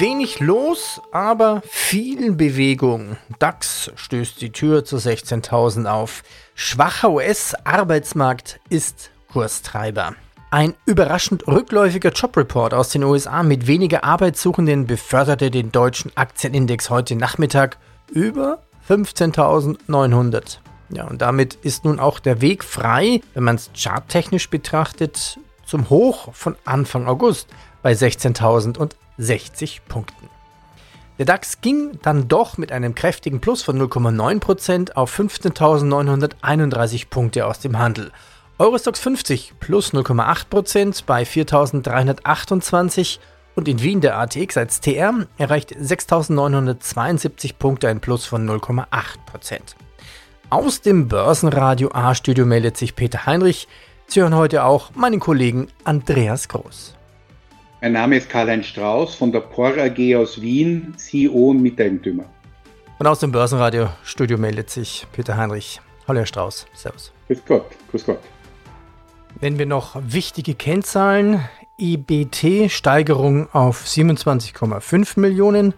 Wenig los, aber viel Bewegung. DAX stößt die Tür zu 16.000 auf. Schwacher US-Arbeitsmarkt ist Kurstreiber. Ein überraschend rückläufiger Jobreport aus den USA mit weniger Arbeitssuchenden beförderte den deutschen Aktienindex heute Nachmittag über 15.900. Ja, und damit ist nun auch der Weg frei, wenn man es charttechnisch betrachtet, zum Hoch von Anfang August bei 16.060 Punkten. Der DAX ging dann doch mit einem kräftigen Plus von 0,9% auf 15.931 Punkte aus dem Handel. Eurostox 50 plus 0,8% bei 4.328 und in Wien der ATX als TR erreicht 6.972 Punkte ein Plus von 0,8%. Aus dem Börsenradio A-Studio meldet sich Peter Heinrich. Sie hören heute auch meinen Kollegen Andreas Groß. Mein Name ist Karl-Heinz Strauß von der POR AG aus Wien, CEO und Miteigentümer. Und aus dem Börsenradio-Studio meldet sich Peter Heinrich. Hallo Herr Strauß, Servus. Grüß Gott, grüß Gott. Wenn wir noch wichtige Kennzahlen, EBT-Steigerung auf 27,5 Millionen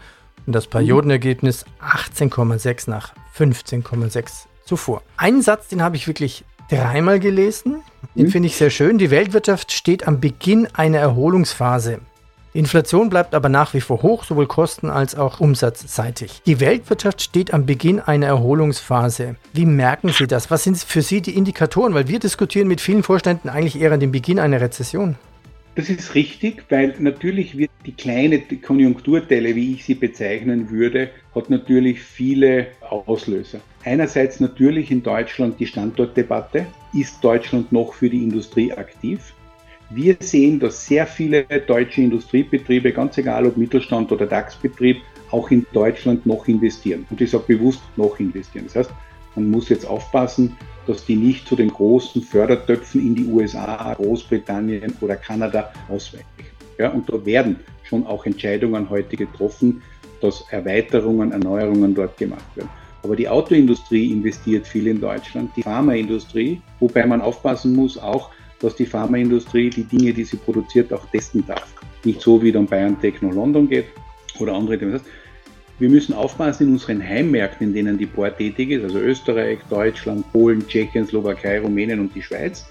und das Periodenergebnis 18,6 nach 15,6 zuvor. Einen Satz, den habe ich wirklich dreimal gelesen. Den mhm. finde ich sehr schön. Die Weltwirtschaft steht am Beginn einer Erholungsphase. Die Inflation bleibt aber nach wie vor hoch, sowohl kosten- als auch umsatzseitig. Die Weltwirtschaft steht am Beginn einer Erholungsphase. Wie merken Sie das? Was sind für Sie die Indikatoren? Weil wir diskutieren mit vielen Vorständen eigentlich eher an dem Beginn einer Rezession. Das ist richtig, weil natürlich wird die kleine Konjunkturtelle, wie ich sie bezeichnen würde, hat natürlich viele Auslöser. Einerseits natürlich in Deutschland die Standortdebatte. Ist Deutschland noch für die Industrie aktiv? Wir sehen, dass sehr viele deutsche Industriebetriebe, ganz egal ob Mittelstand oder DAX-Betrieb, auch in Deutschland noch investieren. Und ich sage bewusst noch investieren. Das heißt, man muss jetzt aufpassen, dass die nicht zu den großen Fördertöpfen in die USA, Großbritannien oder Kanada ausweichen. Ja, und da werden schon auch Entscheidungen heute getroffen, dass Erweiterungen, Erneuerungen dort gemacht werden. Aber die Autoindustrie investiert viel in Deutschland, die Pharmaindustrie, wobei man aufpassen muss auch, dass die Pharmaindustrie die Dinge, die sie produziert, auch testen darf. Nicht so wie dann Bayern Techno London geht oder andere. Das heißt, wir müssen aufpassen in unseren Heimmärkten, in denen die Bohr tätig ist, also Österreich, Deutschland, Polen, Tschechien, Slowakei, Rumänien und die Schweiz.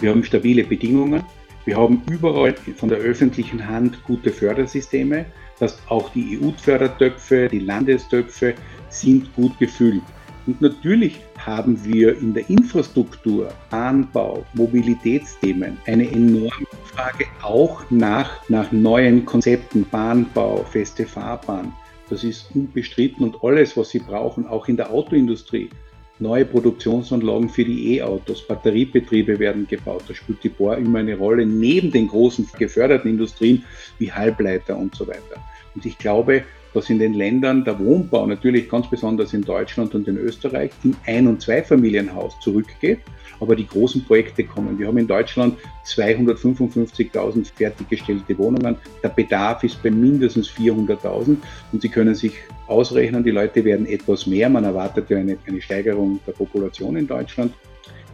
Wir haben stabile Bedingungen. Wir haben überall von der öffentlichen Hand gute Fördersysteme, dass auch die EU-Fördertöpfe, die Landestöpfe sind gut gefüllt. Und natürlich haben wir in der Infrastruktur, Bahnbau, Mobilitätsthemen eine enorme Frage auch nach, nach neuen Konzepten, Bahnbau, feste Fahrbahn. Das ist unbestritten und alles, was Sie brauchen, auch in der Autoindustrie. Neue Produktionsanlagen für die E-Autos, Batteriebetriebe werden gebaut. Da spielt die Bohr immer eine Rolle, neben den großen geförderten Industrien wie Halbleiter und so weiter. Und ich glaube, dass in den Ländern der Wohnbau, natürlich ganz besonders in Deutschland und in Österreich, im Ein- und Zweifamilienhaus zurückgeht, aber die großen Projekte kommen. Wir haben in Deutschland 255.000 fertiggestellte Wohnungen. Der Bedarf ist bei mindestens 400.000 und Sie können sich ausrechnen, die Leute werden etwas mehr. Man erwartet ja eine, eine Steigerung der Population in Deutschland.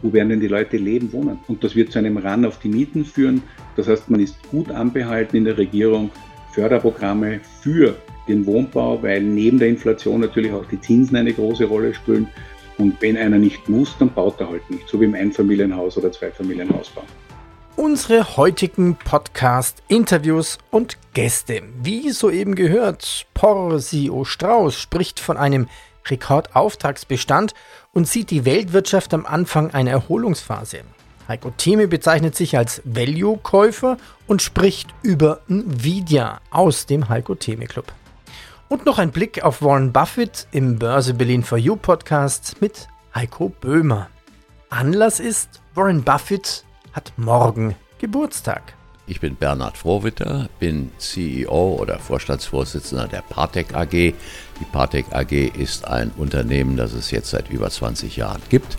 Wo werden denn die Leute leben, wohnen? Und das wird zu einem Run auf die Mieten führen. Das heißt, man ist gut anbehalten in der Regierung, Förderprogramme für den Wohnbau, weil neben der Inflation natürlich auch die Zinsen eine große Rolle spielen. Und wenn einer nicht muss, dann baut er halt nicht, so wie im Einfamilienhaus oder Zweifamilienhausbau. Unsere heutigen Podcast, Interviews und Gäste. Wie soeben gehört, Porsio Strauß spricht von einem Rekordauftragsbestand und sieht die Weltwirtschaft am Anfang einer Erholungsphase. Heiko Thieme bezeichnet sich als Value-Käufer und spricht über Nvidia aus dem Heiko Thieme Club. Und noch ein Blick auf Warren Buffett im Börse Berlin for You Podcast mit Heiko Böhmer. Anlass ist, Warren Buffett hat morgen Geburtstag. Ich bin Bernhard Frohwitter, bin CEO oder Vorstandsvorsitzender der Partec AG. Die Partec AG ist ein Unternehmen, das es jetzt seit über 20 Jahren gibt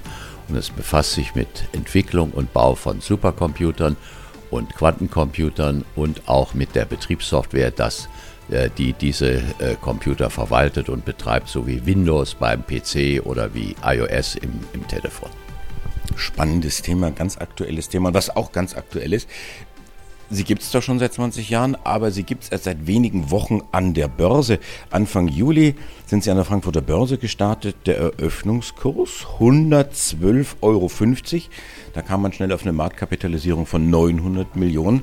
und es befasst sich mit Entwicklung und Bau von Supercomputern und Quantencomputern und auch mit der Betriebssoftware, das die diese äh, Computer verwaltet und betreibt, so wie Windows beim PC oder wie iOS im, im Telefon. Spannendes Thema, ganz aktuelles Thema. Was auch ganz aktuell ist, Sie gibt es doch schon seit 20 Jahren, aber sie gibt es erst seit wenigen Wochen an der Börse. Anfang Juli sind sie an der Frankfurter Börse gestartet. Der Eröffnungskurs 112,50 Euro. Da kam man schnell auf eine Marktkapitalisierung von 900 Millionen.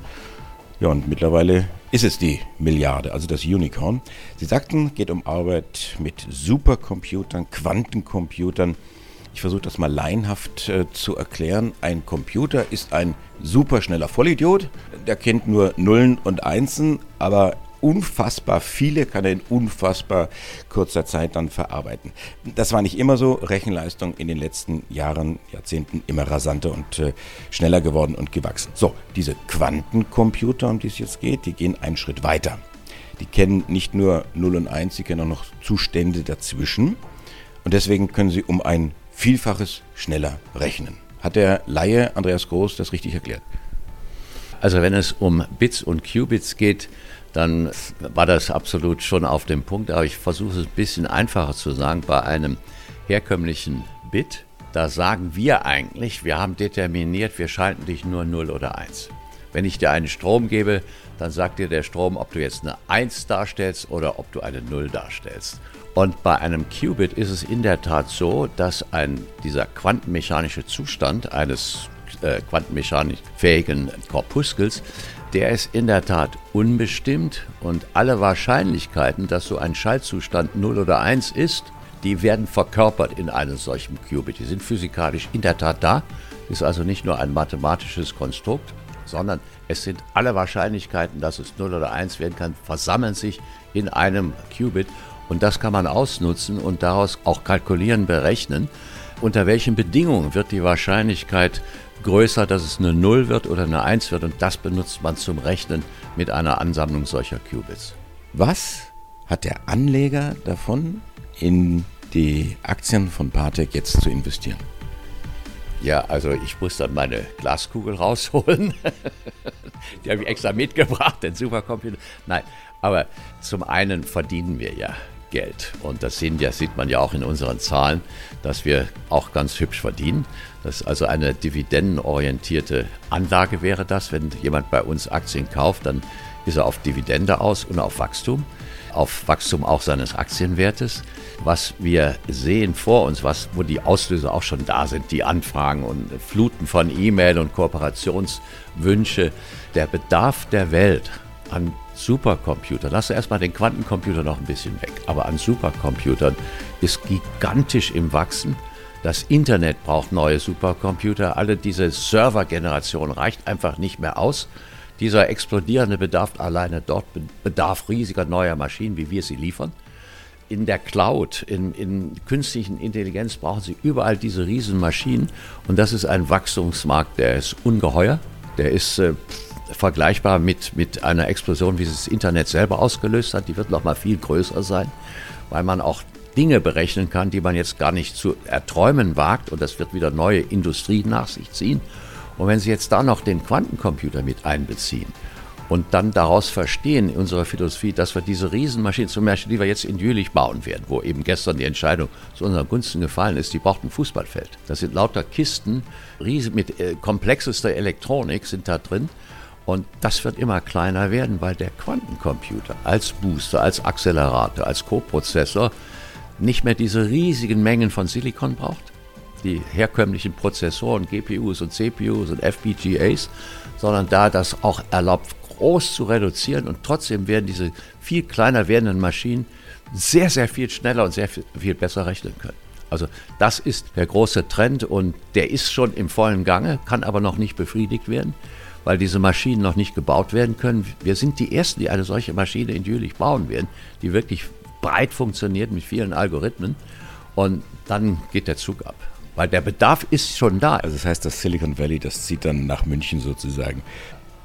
Ja, und mittlerweile ist es die Milliarde, also das Unicorn. Sie sagten, geht um Arbeit mit Supercomputern, Quantencomputern. Ich versuche das mal laienhaft äh, zu erklären. Ein Computer ist ein superschneller Vollidiot. Der kennt nur Nullen und Einsen, aber unfassbar viele kann er in unfassbar kurzer Zeit dann verarbeiten. Das war nicht immer so. Rechenleistung in den letzten Jahren, Jahrzehnten immer rasanter und äh, schneller geworden und gewachsen. So, diese Quantencomputer, um die es jetzt geht, die gehen einen Schritt weiter. Die kennen nicht nur 0 und 1, sie kennen auch noch Zustände dazwischen. Und deswegen können sie um ein Vielfaches schneller rechnen. Hat der Laie Andreas Groß das richtig erklärt? Also wenn es um Bits und Qubits geht, dann war das absolut schon auf dem Punkt. Aber ich versuche es ein bisschen einfacher zu sagen. Bei einem herkömmlichen Bit, da sagen wir eigentlich, wir haben determiniert, wir schalten dich nur 0 oder 1. Wenn ich dir einen Strom gebe, dann sagt dir der Strom, ob du jetzt eine 1 darstellst oder ob du eine 0 darstellst. Und bei einem Qubit ist es in der Tat so, dass ein, dieser quantenmechanische Zustand eines äh, quantenmechanisch fähigen Korpuskels der ist in der Tat unbestimmt und alle Wahrscheinlichkeiten, dass so ein Schaltzustand 0 oder 1 ist, die werden verkörpert in einem solchen Qubit. Die sind physikalisch in der Tat da, ist also nicht nur ein mathematisches Konstrukt, sondern es sind alle Wahrscheinlichkeiten, dass es 0 oder 1 werden kann, versammeln sich in einem Qubit. Und das kann man ausnutzen und daraus auch kalkulieren, berechnen, unter welchen Bedingungen wird die Wahrscheinlichkeit größer, dass es eine 0 wird oder eine 1 wird und das benutzt man zum Rechnen mit einer Ansammlung solcher Qubits. Was hat der Anleger davon, in die Aktien von Partec jetzt zu investieren? Ja, also ich muss dann meine Glaskugel rausholen. die habe ich extra mitgebracht, den Supercomputer. Nein, aber zum einen verdienen wir ja Geld. Und das sehen ja, sieht man ja auch in unseren Zahlen, dass wir auch ganz hübsch verdienen. Das ist also eine dividendenorientierte Anlage wäre das. Wenn jemand bei uns Aktien kauft, dann ist er auf Dividende aus und auf Wachstum. Auf Wachstum auch seines Aktienwertes. Was wir sehen vor uns, was, wo die Auslöser auch schon da sind, die Anfragen und Fluten von E-Mail und Kooperationswünsche, der Bedarf der Welt an Supercomputer, lass erstmal den Quantencomputer noch ein bisschen weg, aber an Supercomputern ist gigantisch im Wachsen. Das Internet braucht neue Supercomputer. Alle diese Servergeneration reicht einfach nicht mehr aus. Dieser explodierende Bedarf alleine dort bedarf riesiger neuer Maschinen, wie wir sie liefern. In der Cloud, in, in künstlichen Intelligenz brauchen sie überall diese Riesenmaschinen. Und das ist ein Wachstumsmarkt, der ist ungeheuer. Der ist äh, vergleichbar mit, mit einer Explosion, wie es das Internet selber ausgelöst hat. Die wird noch mal viel größer sein, weil man auch Dinge berechnen kann, die man jetzt gar nicht zu erträumen wagt. Und das wird wieder neue Industrie nach sich ziehen. Und wenn Sie jetzt da noch den Quantencomputer mit einbeziehen und dann daraus verstehen in unserer Philosophie, dass wir diese Riesenmaschinen, zum Beispiel, die wir jetzt in Jülich bauen werden, wo eben gestern die Entscheidung zu unseren Gunsten gefallen ist, die braucht ein Fußballfeld. Das sind lauter Kisten, riesen, mit äh, komplexester Elektronik sind da drin. Und das wird immer kleiner werden, weil der Quantencomputer als Booster, als Accelerator, als Coprozessor nicht mehr diese riesigen Mengen von Silikon braucht, die herkömmlichen Prozessoren, GPUs und CPUs und FPGAs, sondern da das auch erlaubt, groß zu reduzieren. Und trotzdem werden diese viel kleiner werdenden Maschinen sehr, sehr viel schneller und sehr viel besser rechnen können. Also das ist der große Trend und der ist schon im vollen Gange, kann aber noch nicht befriedigt werden weil diese Maschinen noch nicht gebaut werden können. Wir sind die Ersten, die eine solche Maschine in Jülich bauen werden, die wirklich breit funktioniert mit vielen Algorithmen. Und dann geht der Zug ab. Weil der Bedarf ist schon da. Also das heißt, das Silicon Valley, das zieht dann nach München sozusagen.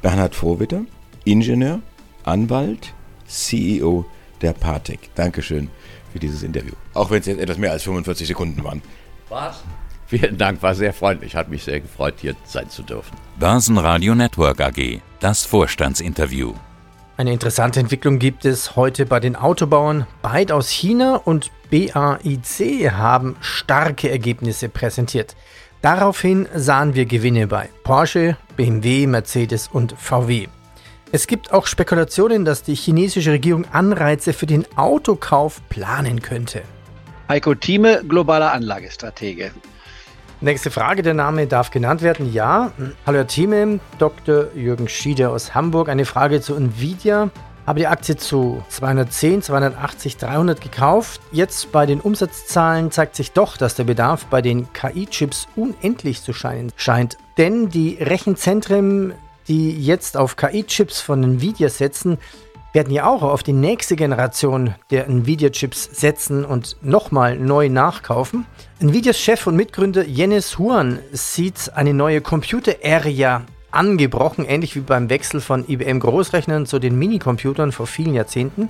Bernhard Vorwitter, Ingenieur, Anwalt, CEO der Partec. Dankeschön für dieses Interview. Auch wenn es jetzt etwas mehr als 45 Sekunden waren. Was? Vielen Dank, war sehr freundlich. Hat mich sehr gefreut, hier sein zu dürfen. Börsenradio Network AG. Das Vorstandsinterview. Eine interessante Entwicklung gibt es heute bei den Autobauern. Byte aus China und BAIC haben starke Ergebnisse präsentiert. Daraufhin sahen wir Gewinne bei Porsche, BMW, Mercedes und VW. Es gibt auch Spekulationen, dass die chinesische Regierung Anreize für den Autokauf planen könnte. Heiko Thieme, globaler Anlagestratege. Nächste Frage, der Name darf genannt werden. Ja. Hallo Herr Thieme, Dr. Jürgen Schieder aus Hamburg. Eine Frage zu Nvidia. Habe die Aktie zu 210, 280, 300 gekauft. Jetzt bei den Umsatzzahlen zeigt sich doch, dass der Bedarf bei den KI-Chips unendlich zu scheinen scheint. Denn die Rechenzentren, die jetzt auf KI-Chips von Nvidia setzen, werden ja auch auf die nächste Generation der Nvidia-Chips setzen und nochmal neu nachkaufen. Nvidias Chef und Mitgründer Jennis Huan sieht eine neue Computer-Area angebrochen, ähnlich wie beim Wechsel von IBM Großrechnern zu den Minicomputern vor vielen Jahrzehnten.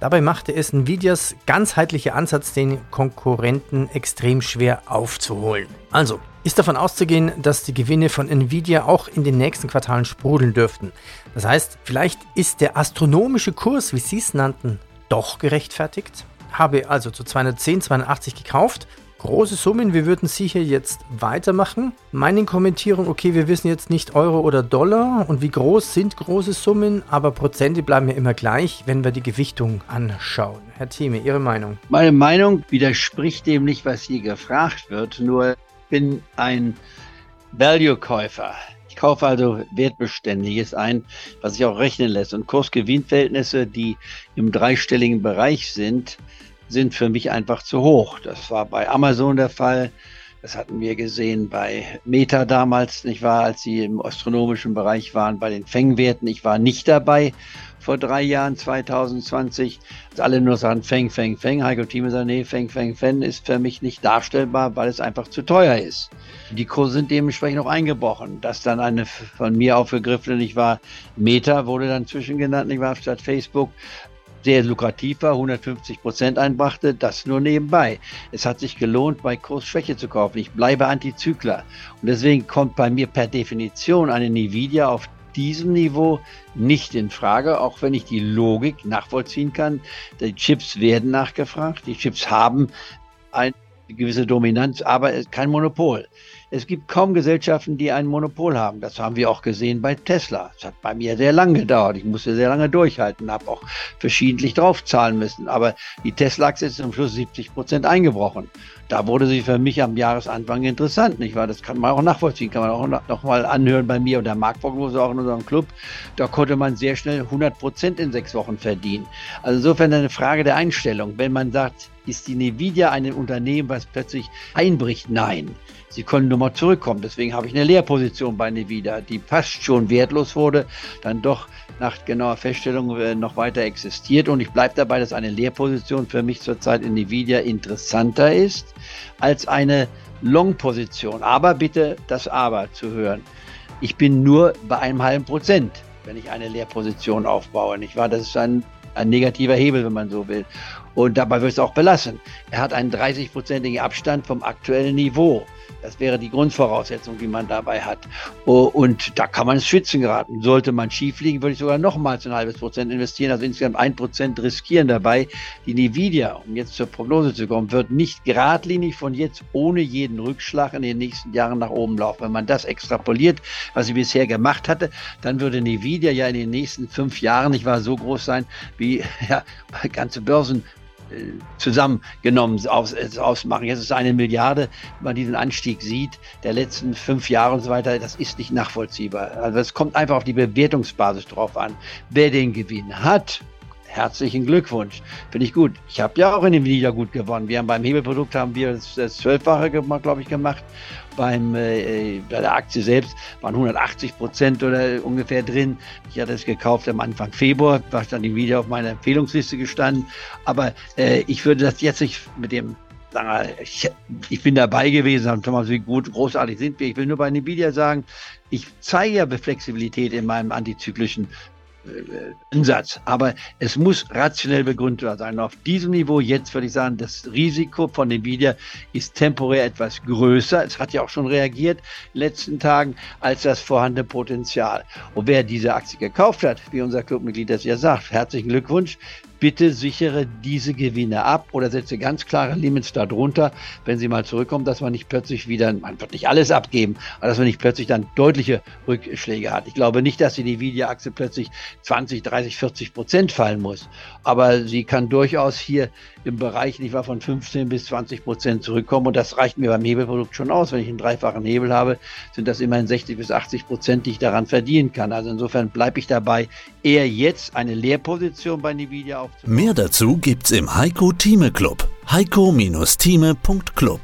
Dabei machte es Nvidias ganzheitlicher Ansatz, den Konkurrenten extrem schwer aufzuholen. Also, ist davon auszugehen, dass die Gewinne von Nvidia auch in den nächsten Quartalen sprudeln dürften. Das heißt, vielleicht ist der astronomische Kurs, wie Sie es nannten, doch gerechtfertigt. Habe also zu 210, 280 gekauft große Summen. Wir würden Sie hier jetzt weitermachen. Meine Kommentierung, okay, wir wissen jetzt nicht Euro oder Dollar und wie groß sind große Summen, aber Prozente bleiben ja immer gleich, wenn wir die Gewichtung anschauen. Herr Thieme, Ihre Meinung? Meine Meinung widerspricht dem nicht, was hier gefragt wird, nur bin ein Value-Käufer. Ich kaufe also Wertbeständiges ein, was sich auch rechnen lässt. Und Kurs-Gewinn-Verhältnisse, die im dreistelligen Bereich sind, sind für mich einfach zu hoch. Das war bei Amazon der Fall. Das hatten wir gesehen bei Meta damals, nicht wahr, als sie im astronomischen Bereich waren, bei den Fengwerten. Ich war nicht dabei vor drei Jahren, 2020, dass alle nur sagen, Feng, Feng, Feng. Heiko Thieme sagt, nee, Feng, Feng, Feng ist für mich nicht darstellbar, weil es einfach zu teuer ist. Die Kurse sind dementsprechend auch eingebrochen. Das dann eine von mir aufgegriffene, nicht wahr, Meta wurde dann zwischengenannt, nicht wahr, statt Facebook, sehr lukrativ war, 150 Prozent einbrachte, das nur nebenbei. Es hat sich gelohnt, bei Kursschwäche zu kaufen. Ich bleibe Antizykler. Und deswegen kommt bei mir per Definition eine Nvidia auf diesem Niveau nicht in Frage, auch wenn ich die Logik nachvollziehen kann. Die Chips werden nachgefragt, die Chips haben eine gewisse Dominanz, aber kein Monopol. Es gibt kaum Gesellschaften, die ein Monopol haben. Das haben wir auch gesehen bei Tesla. Es hat bei mir sehr lange gedauert. Ich musste sehr lange durchhalten, habe auch verschiedentlich draufzahlen müssen. Aber die Tesla-Aktie ist zum Schluss 70 Prozent eingebrochen. Da wurde sie für mich am Jahresanfang interessant, nicht wahr? Das kann man auch nachvollziehen, kann man auch noch mal anhören bei mir und der Marktprognose auch in unserem Club. Da konnte man sehr schnell 100 Prozent in sechs Wochen verdienen. Also insofern eine Frage der Einstellung. Wenn man sagt, ist die Nvidia ein Unternehmen, was plötzlich einbricht? Nein. Sie können nur mal zurückkommen. Deswegen habe ich eine Leerposition bei Nvidia, die fast schon wertlos wurde, dann doch nach genauer Feststellung äh, noch weiter existiert. Und ich bleibe dabei, dass eine Leerposition für mich zurzeit in Nvidia interessanter ist als eine Long-Position. Aber bitte das Aber zu hören. Ich bin nur bei einem halben Prozent, wenn ich eine Leerposition aufbaue. Nicht wahr? Das ist ein, ein negativer Hebel, wenn man so will. Und dabei wird es auch belassen. Er hat einen 30-prozentigen Abstand vom aktuellen Niveau. Das wäre die Grundvoraussetzung, die man dabei hat. Oh, und da kann man ins Schwitzen geraten. Sollte man schief liegen, würde ich sogar nochmals ein halbes Prozent investieren, also insgesamt ein Prozent riskieren dabei. Die Nvidia, um jetzt zur Prognose zu kommen, wird nicht geradlinig von jetzt ohne jeden Rückschlag in den nächsten Jahren nach oben laufen. Wenn man das extrapoliert, was sie bisher gemacht hatte, dann würde Nvidia ja in den nächsten fünf Jahren nicht wahr so groß sein wie ja, ganze Börsen zusammengenommen aus, ausmachen. Jetzt ist eine Milliarde, wenn man diesen Anstieg sieht, der letzten fünf Jahre und so weiter, das ist nicht nachvollziehbar. Also es kommt einfach auf die Bewertungsbasis drauf an. Wer den Gewinn hat, herzlichen Glückwunsch. Finde ich gut. Ich habe ja auch in dem Video gut gewonnen. Wir haben beim Hebelprodukt haben wir das, das Zwölffache, glaube ich, gemacht beim, äh, bei der Aktie selbst waren 180 Prozent oder ungefähr drin. Ich hatte es gekauft am Anfang Februar, war dann wieder auf meiner Empfehlungsliste gestanden. Aber äh, ich würde das jetzt nicht mit dem sagen ich, ich bin dabei gewesen, haben Thomas, wie gut, großartig sind wir. Ich will nur bei Nvidia sagen, ich zeige ja Flexibilität in meinem antizyklischen Ansatz. Aber es muss rationell begründet sein. auf diesem Niveau jetzt würde ich sagen, das Risiko von Nvidia ist temporär etwas größer. Es hat ja auch schon reagiert in den letzten Tagen als das vorhandene Potenzial. Und wer diese Aktie gekauft hat, wie unser Clubmitglied das ja sagt, herzlichen Glückwunsch bitte sichere diese Gewinne ab oder setze ganz klare Limits darunter, wenn sie mal zurückkommen, dass man nicht plötzlich wieder, man wird nicht alles abgeben, aber dass man nicht plötzlich dann deutliche Rückschläge hat. Ich glaube nicht, dass die Nvidia-Aktie plötzlich 20, 30, 40 Prozent fallen muss, aber sie kann durchaus hier im Bereich nicht wahr, von 15 bis 20 Prozent zurückkommen und das reicht mir beim Hebelprodukt schon aus. Wenn ich einen dreifachen Hebel habe, sind das immerhin 60 bis 80 Prozent, die ich daran verdienen kann. Also insofern bleibe ich dabei, eher jetzt eine Leerposition bei Nvidia aufzubauen. Mehr dazu gibt's im Heiko Thieme Club. heiko-thieme.club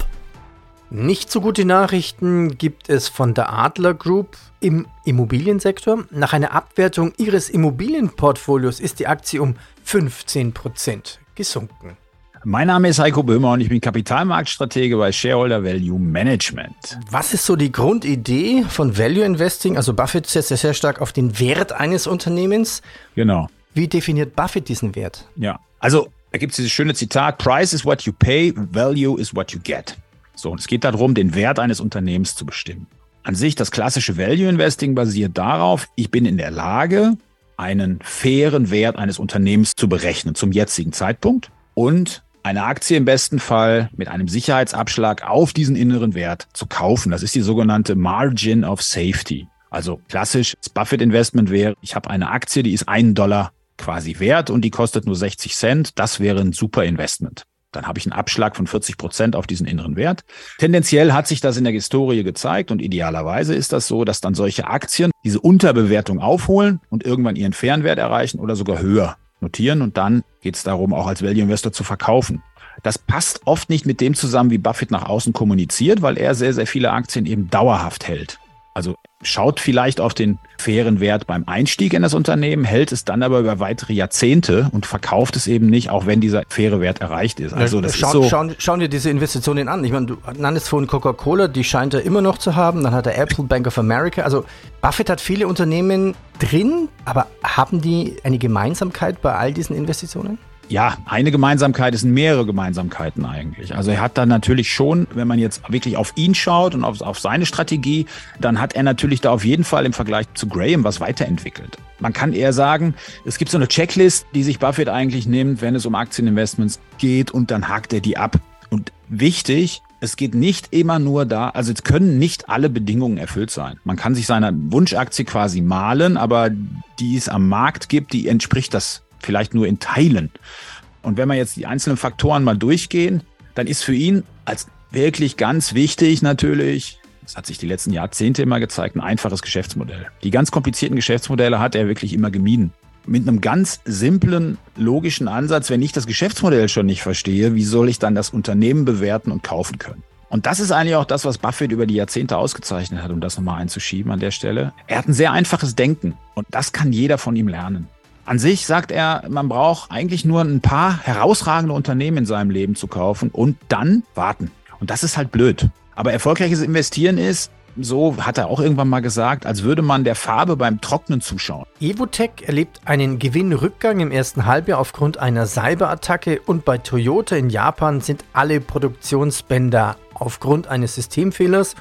nicht so gute Nachrichten gibt es von der Adler Group im Immobiliensektor. Nach einer Abwertung ihres Immobilienportfolios ist die Aktie um 15% gesunken. Mein Name ist Heiko Böhmer und ich bin Kapitalmarktstratege bei Shareholder Value Management. Was ist so die Grundidee von Value Investing? Also Buffett setzt ja sehr stark auf den Wert eines Unternehmens. Genau. Wie definiert Buffett diesen Wert? Ja, also da gibt es dieses schöne Zitat, Price is what you pay, value is what you get. So, und es geht darum, den Wert eines Unternehmens zu bestimmen. An sich, das klassische Value Investing basiert darauf, ich bin in der Lage, einen fairen Wert eines Unternehmens zu berechnen zum jetzigen Zeitpunkt und eine Aktie im besten Fall mit einem Sicherheitsabschlag auf diesen inneren Wert zu kaufen. Das ist die sogenannte Margin of Safety. Also klassisch, das Buffett Investment wäre, ich habe eine Aktie, die ist einen Dollar quasi wert und die kostet nur 60 Cent. Das wäre ein super Investment. Dann habe ich einen Abschlag von 40 Prozent auf diesen inneren Wert. Tendenziell hat sich das in der Historie gezeigt und idealerweise ist das so, dass dann solche Aktien diese Unterbewertung aufholen und irgendwann ihren fairen Wert erreichen oder sogar höher notieren und dann geht es darum, auch als Value Investor zu verkaufen. Das passt oft nicht mit dem zusammen, wie Buffett nach außen kommuniziert, weil er sehr, sehr viele Aktien eben dauerhaft hält. Also schaut vielleicht auf den fairen Wert beim Einstieg in das Unternehmen, hält es dann aber über weitere Jahrzehnte und verkauft es eben nicht, auch wenn dieser faire Wert erreicht ist. Also das schauen, ist so. Schauen, schauen dir diese Investitionen an. Ich meine, du nanntest vorhin Coca-Cola, die scheint er immer noch zu haben. Dann hat er Apple, Bank of America. Also Buffett hat viele Unternehmen drin, aber haben die eine Gemeinsamkeit bei all diesen Investitionen? Ja, eine Gemeinsamkeit, es sind mehrere Gemeinsamkeiten eigentlich. Also er hat da natürlich schon, wenn man jetzt wirklich auf ihn schaut und auf, auf seine Strategie, dann hat er natürlich da auf jeden Fall im Vergleich zu Graham was weiterentwickelt. Man kann eher sagen, es gibt so eine Checklist, die sich Buffett eigentlich nimmt, wenn es um Aktieninvestments geht und dann hakt er die ab. Und wichtig, es geht nicht immer nur da, also es können nicht alle Bedingungen erfüllt sein. Man kann sich seiner Wunschaktie quasi malen, aber die es am Markt gibt, die entspricht das vielleicht nur in Teilen. Und wenn wir jetzt die einzelnen Faktoren mal durchgehen, dann ist für ihn als wirklich ganz wichtig natürlich, das hat sich die letzten Jahrzehnte immer gezeigt, ein einfaches Geschäftsmodell. Die ganz komplizierten Geschäftsmodelle hat er wirklich immer gemieden. Mit einem ganz simplen, logischen Ansatz, wenn ich das Geschäftsmodell schon nicht verstehe, wie soll ich dann das Unternehmen bewerten und kaufen können? Und das ist eigentlich auch das, was Buffett über die Jahrzehnte ausgezeichnet hat, um das nochmal einzuschieben an der Stelle. Er hat ein sehr einfaches Denken und das kann jeder von ihm lernen. An sich sagt er, man braucht eigentlich nur ein paar herausragende Unternehmen in seinem Leben zu kaufen und dann warten. Und das ist halt blöd. Aber erfolgreiches Investieren ist, so hat er auch irgendwann mal gesagt, als würde man der Farbe beim Trocknen zuschauen. Evotech erlebt einen Gewinnrückgang im ersten Halbjahr aufgrund einer Cyberattacke und bei Toyota in Japan sind alle Produktionsbänder aufgrund eines Systemfehlers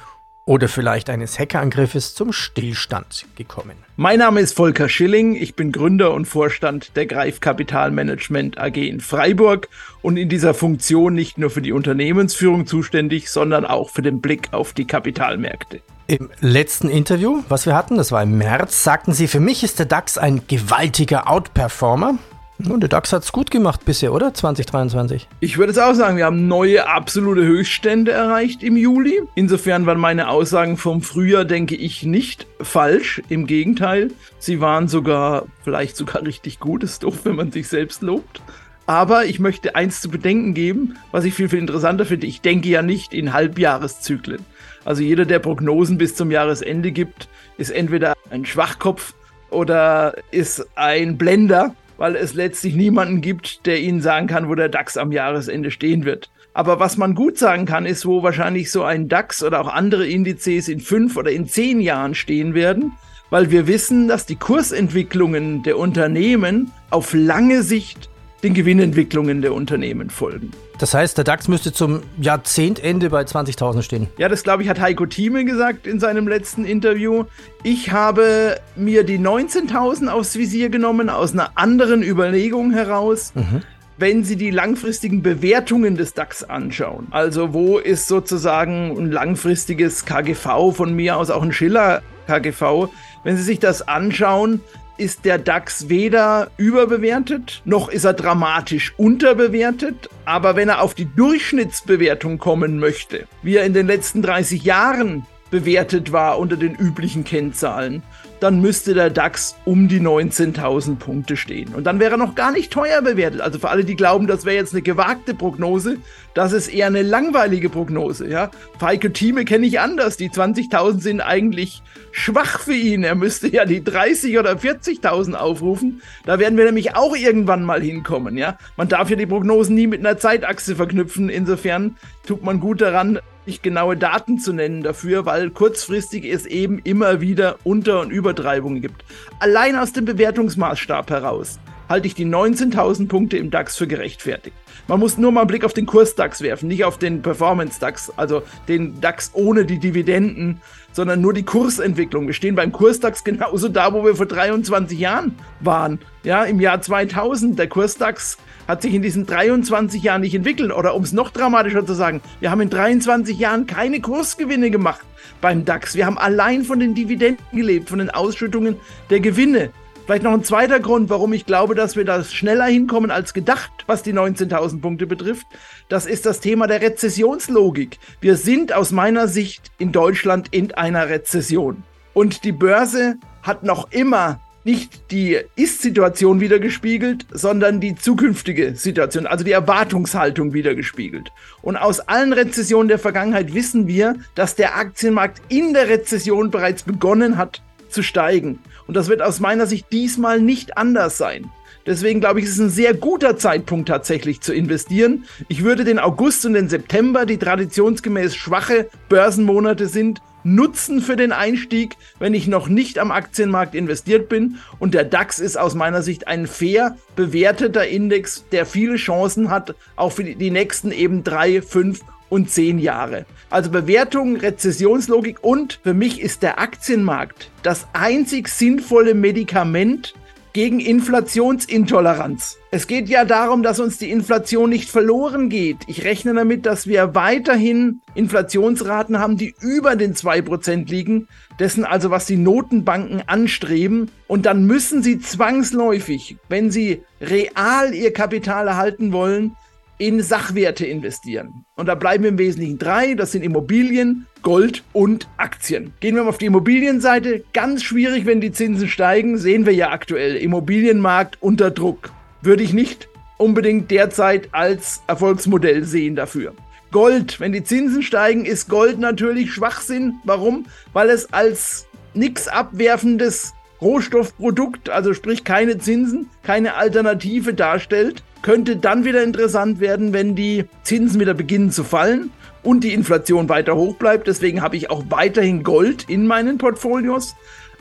oder vielleicht eines Hackerangriffes zum Stillstand gekommen. Mein Name ist Volker Schilling, ich bin Gründer und Vorstand der Greif Kapitalmanagement AG in Freiburg und in dieser Funktion nicht nur für die Unternehmensführung zuständig, sondern auch für den Blick auf die Kapitalmärkte. Im letzten Interview, was wir hatten, das war im März, sagten Sie, für mich ist der DAX ein gewaltiger Outperformer. Und der DAX hat es gut gemacht bisher, oder? 2023. Ich würde es auch sagen, wir haben neue absolute Höchststände erreicht im Juli. Insofern waren meine Aussagen vom Frühjahr, denke ich, nicht falsch. Im Gegenteil, sie waren sogar, vielleicht sogar richtig gut. Ist doof, wenn man sich selbst lobt. Aber ich möchte eins zu bedenken geben, was ich viel, viel interessanter finde. Ich denke ja nicht in Halbjahreszyklen. Also jeder, der Prognosen bis zum Jahresende gibt, ist entweder ein Schwachkopf oder ist ein Blender weil es letztlich niemanden gibt, der Ihnen sagen kann, wo der DAX am Jahresende stehen wird. Aber was man gut sagen kann, ist, wo wahrscheinlich so ein DAX oder auch andere Indizes in fünf oder in zehn Jahren stehen werden. weil wir wissen, dass die Kursentwicklungen der Unternehmen auf lange Sicht den Gewinnentwicklungen der Unternehmen folgen. Das heißt, der DAX müsste zum Jahrzehntende bei 20.000 stehen. Ja, das glaube ich hat Heiko Thieme gesagt in seinem letzten Interview. Ich habe mir die 19.000 aufs Visier genommen aus einer anderen Überlegung heraus. Mhm wenn Sie die langfristigen Bewertungen des DAX anschauen. Also wo ist sozusagen ein langfristiges KGV von mir aus auch ein Schiller KGV. Wenn Sie sich das anschauen, ist der DAX weder überbewertet, noch ist er dramatisch unterbewertet. Aber wenn er auf die Durchschnittsbewertung kommen möchte, wie er in den letzten 30 Jahren bewertet war unter den üblichen Kennzahlen, dann müsste der DAX um die 19.000 Punkte stehen. Und dann wäre er noch gar nicht teuer bewertet. Also für alle, die glauben, das wäre jetzt eine gewagte Prognose, das ist eher eine langweilige Prognose. Ja? Feike Thieme kenne ich anders. Die 20.000 sind eigentlich schwach für ihn. Er müsste ja die 30 oder 40.000 aufrufen. Da werden wir nämlich auch irgendwann mal hinkommen. Ja? Man darf ja die Prognosen nie mit einer Zeitachse verknüpfen. Insofern tut man gut daran, nicht genaue Daten zu nennen dafür, weil kurzfristig es eben immer wieder Unter- und Übertreibungen gibt. Allein aus dem Bewertungsmaßstab heraus halte ich die 19.000 Punkte im DAX für gerechtfertigt. Man muss nur mal einen Blick auf den Kurs-DAX werfen, nicht auf den Performance-DAX, also den DAX ohne die Dividenden, sondern nur die Kursentwicklung. Wir stehen beim Kurs-DAX genauso da, wo wir vor 23 Jahren waren. Ja, im Jahr 2000, der Kurs-DAX hat sich in diesen 23 Jahren nicht entwickelt. Oder um es noch dramatischer zu sagen, wir haben in 23 Jahren keine Kursgewinne gemacht beim DAX. Wir haben allein von den Dividenden gelebt, von den Ausschüttungen der Gewinne. Vielleicht noch ein zweiter Grund, warum ich glaube, dass wir da schneller hinkommen als gedacht, was die 19.000 Punkte betrifft. Das ist das Thema der Rezessionslogik. Wir sind aus meiner Sicht in Deutschland in einer Rezession. Und die Börse hat noch immer nicht die Ist-Situation wiedergespiegelt, sondern die zukünftige Situation, also die Erwartungshaltung wiedergespiegelt. Und aus allen Rezessionen der Vergangenheit wissen wir, dass der Aktienmarkt in der Rezession bereits begonnen hat zu steigen. Und das wird aus meiner Sicht diesmal nicht anders sein. Deswegen glaube ich, ist es ein sehr guter Zeitpunkt tatsächlich zu investieren. Ich würde den August und den September, die traditionsgemäß schwache Börsenmonate sind, nutzen für den Einstieg, wenn ich noch nicht am Aktienmarkt investiert bin. Und der DAX ist aus meiner Sicht ein fair bewerteter Index, der viele Chancen hat, auch für die nächsten eben drei, fünf und zehn Jahre. Also Bewertung, Rezessionslogik und für mich ist der Aktienmarkt das einzig sinnvolle Medikament gegen Inflationsintoleranz. Es geht ja darum, dass uns die Inflation nicht verloren geht. Ich rechne damit, dass wir weiterhin Inflationsraten haben, die über den 2% liegen, dessen also was die Notenbanken anstreben. Und dann müssen sie zwangsläufig, wenn sie real ihr Kapital erhalten wollen, in Sachwerte investieren. Und da bleiben im Wesentlichen drei, das sind Immobilien, Gold und Aktien. Gehen wir mal auf die Immobilienseite. Ganz schwierig, wenn die Zinsen steigen, sehen wir ja aktuell. Immobilienmarkt unter Druck. Würde ich nicht unbedingt derzeit als Erfolgsmodell sehen dafür. Gold, wenn die Zinsen steigen, ist Gold natürlich Schwachsinn. Warum? Weil es als nichts abwerfendes Rohstoffprodukt, also sprich keine Zinsen, keine Alternative darstellt könnte dann wieder interessant werden, wenn die Zinsen wieder beginnen zu fallen und die Inflation weiter hoch bleibt. Deswegen habe ich auch weiterhin Gold in meinen Portfolios.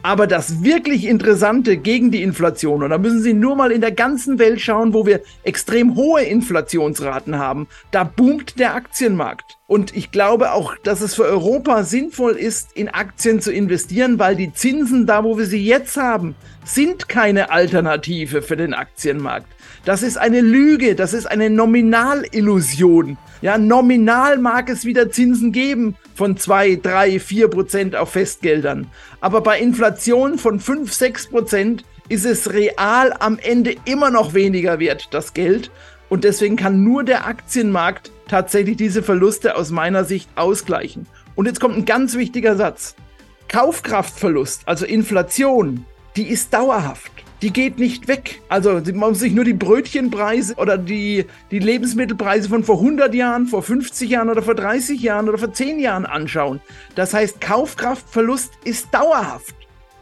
Aber das wirklich Interessante gegen die Inflation, und da müssen Sie nur mal in der ganzen Welt schauen, wo wir extrem hohe Inflationsraten haben, da boomt der Aktienmarkt. Und ich glaube auch, dass es für Europa sinnvoll ist, in Aktien zu investieren, weil die Zinsen da, wo wir sie jetzt haben, sind keine Alternative für den Aktienmarkt. Das ist eine Lüge, das ist eine Nominalillusion. Ja, nominal mag es wieder Zinsen geben von 2, 3, 4 Prozent auf Festgeldern. Aber bei Inflation von 5, 6 Prozent ist es real am Ende immer noch weniger wert, das Geld. Und deswegen kann nur der Aktienmarkt tatsächlich diese Verluste aus meiner Sicht ausgleichen. Und jetzt kommt ein ganz wichtiger Satz. Kaufkraftverlust, also Inflation, die ist dauerhaft die geht nicht weg. Also man muss sich nur die Brötchenpreise oder die, die Lebensmittelpreise von vor 100 Jahren, vor 50 Jahren oder vor 30 Jahren oder vor 10 Jahren anschauen. Das heißt, Kaufkraftverlust ist dauerhaft.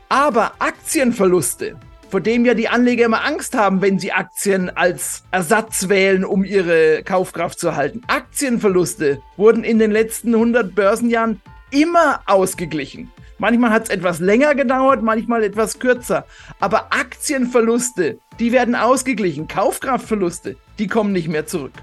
Aber Aktienverluste, vor dem ja die Anleger immer Angst haben, wenn sie Aktien als Ersatz wählen, um ihre Kaufkraft zu halten. Aktienverluste wurden in den letzten 100 Börsenjahren immer ausgeglichen. Manchmal hat es etwas länger gedauert, manchmal etwas kürzer. Aber Aktienverluste, die werden ausgeglichen. Kaufkraftverluste, die kommen nicht mehr zurück.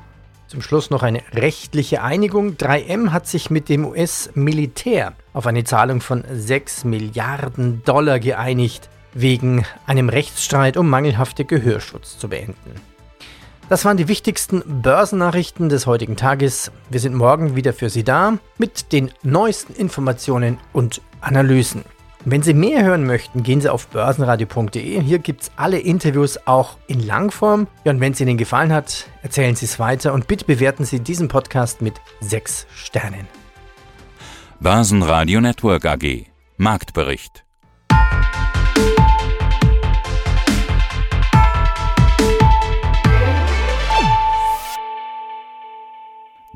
Zum Schluss noch eine rechtliche Einigung. 3M hat sich mit dem US-Militär auf eine Zahlung von 6 Milliarden Dollar geeinigt, wegen einem Rechtsstreit um mangelhafte Gehörschutz zu beenden. Das waren die wichtigsten Börsennachrichten des heutigen Tages. Wir sind morgen wieder für Sie da mit den neuesten Informationen und Analysen. Wenn Sie mehr hören möchten, gehen Sie auf börsenradio.de. Hier gibt es alle Interviews auch in Langform. Ja, und wenn es Ihnen gefallen hat, erzählen Sie es weiter und bitte bewerten Sie diesen Podcast mit 6 Sternen. Börsenradio Network AG Marktbericht